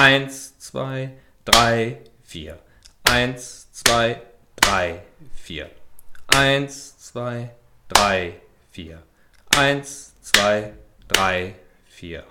Eins, zwei, drei, vier. Eins, zwei, drei, vier. Eins, zwei, drei, vier. Eins, zwei, drei, vier.